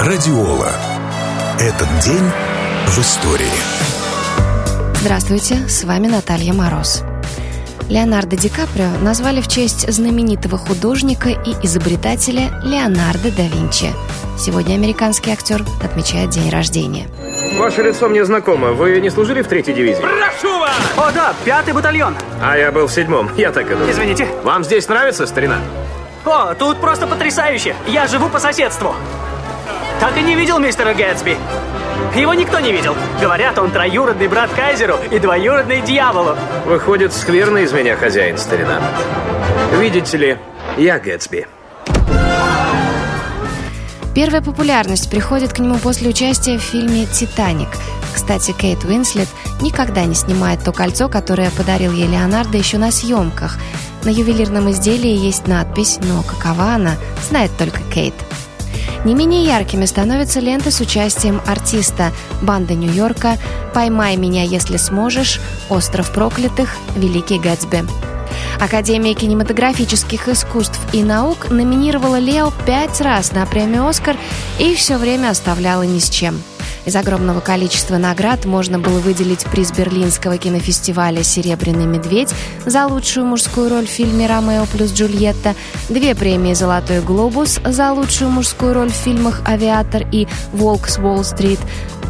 Радиола. Этот день в истории. Здравствуйте, с вами Наталья Мороз. Леонардо Ди Каприо назвали в честь знаменитого художника и изобретателя Леонардо да Винчи. Сегодня американский актер отмечает день рождения. Ваше лицо мне знакомо. Вы не служили в третьей дивизии? Прошу вас! О, да, пятый батальон. А я был в седьмом. Я так и думал. Извините. Вам здесь нравится, старина? О, тут просто потрясающе. Я живу по соседству. Так и не видел мистера Гэтсби. Его никто не видел. Говорят, он троюродный брат Кайзеру и двоюродный дьяволу. Выходит, скверный из меня хозяин, старина. Видите ли, я Гэтсби. Первая популярность приходит к нему после участия в фильме «Титаник». Кстати, Кейт Уинслет никогда не снимает то кольцо, которое подарил ей Леонардо еще на съемках. На ювелирном изделии есть надпись, но какова она, знает только Кейт. Не менее яркими становятся ленты с участием артиста «Банда Нью-Йорка», «Поймай меня, если сможешь», «Остров проклятых», «Великий Гэтсби». Академия кинематографических искусств и наук номинировала Лео пять раз на премию «Оскар» и все время оставляла ни с чем – из огромного количества наград можно было выделить приз Берлинского кинофестиваля «Серебряный медведь» за лучшую мужскую роль в фильме «Ромео плюс Джульетта», две премии «Золотой глобус» за лучшую мужскую роль в фильмах «Авиатор» и «Волк с Уолл-стрит»,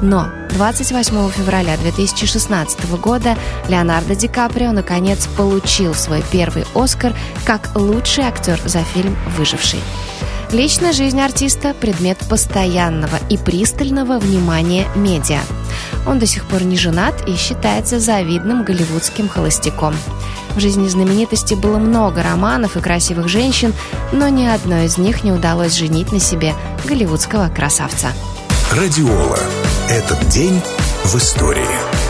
но 28 февраля 2016 года Леонардо Ди Каприо наконец получил свой первый «Оскар» как лучший актер за фильм «Выживший». Личная жизнь артиста – предмет постоянного и пристального внимания медиа. Он до сих пор не женат и считается завидным голливудским холостяком. В жизни знаменитости было много романов и красивых женщин, но ни одной из них не удалось женить на себе голливудского красавца. Радиола. Этот день в истории.